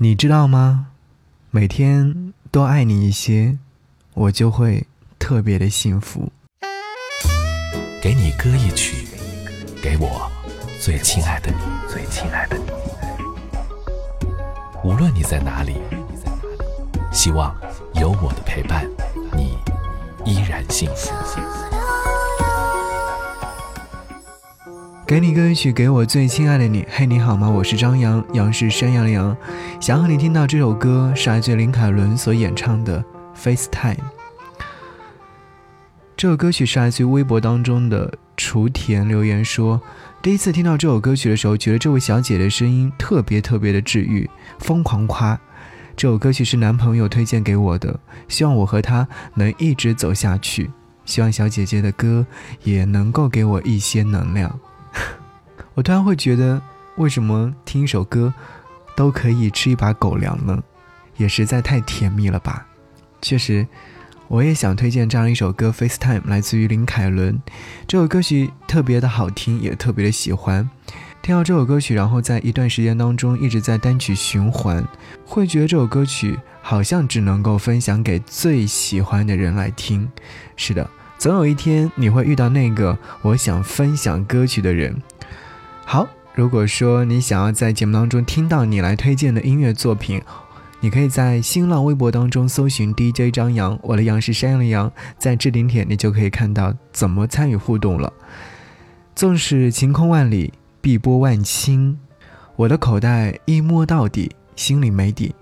你知道吗？每天多爱你一些，我就会特别的幸福。给你歌一曲，给我最亲爱的你，最亲爱的你。无论你在哪里，希望有我的陪伴，你依然幸福。给你歌曲，给我最亲爱的你。嘿，你好吗？我是张扬，杨是山羊的羊。想和你听到这首歌，是来自林凯伦所演唱的《FaceTime》。这首歌曲是来自于微博当中的雏田留言说，第一次听到这首歌曲的时候，觉得这位小姐的声音特别特别的治愈，疯狂夸。这首歌曲是男朋友推荐给我的，希望我和他能一直走下去。希望小姐姐的歌也能够给我一些能量。我突然会觉得，为什么听一首歌都可以吃一把狗粮呢？也实在太甜蜜了吧！确实，我也想推荐这样一首歌《FaceTime》，来自于林凯伦。这首歌曲特别的好听，也特别的喜欢。听到这首歌曲，然后在一段时间当中一直在单曲循环，会觉得这首歌曲好像只能够分享给最喜欢的人来听。是的。总有一天你会遇到那个我想分享歌曲的人。好，如果说你想要在节目当中听到你来推荐的音乐作品，你可以在新浪微博当中搜寻 DJ 张扬，我的杨是山羊的羊，在置顶帖你就可以看到怎么参与互动了。纵使晴空万里，碧波万顷，我的口袋一摸到底，心里没底。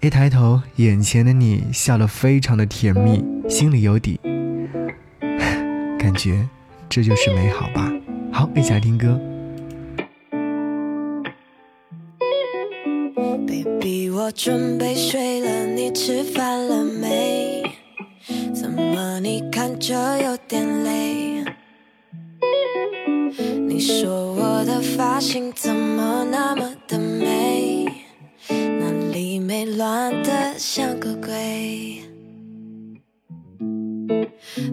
一抬头，眼前的你笑得非常的甜蜜，心里有底。感觉这就是美好吧。好，一起来听歌。Baby，我准备睡了，你吃饭了没？怎么你看着有点累？你说我的发型怎么那么的美？哪里没乱的像个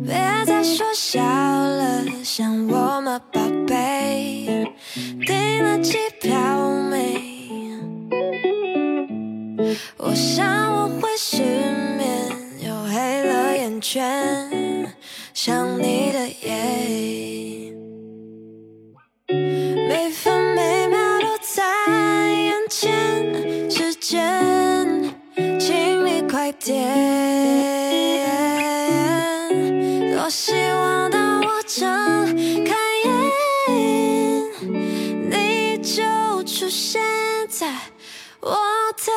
别再说笑了，想我吗，宝贝？订了机票没？我想我会失眠，又黑了眼圈，希望当我睁开眼，你就出现在我的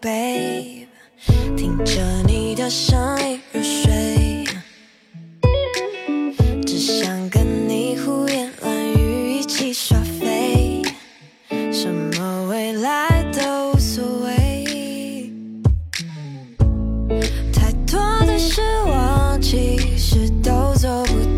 babe，听着你的声音入睡，只想跟你胡言乱语一起耍飞，什么未来都无所谓，太多的失望其实都走不到。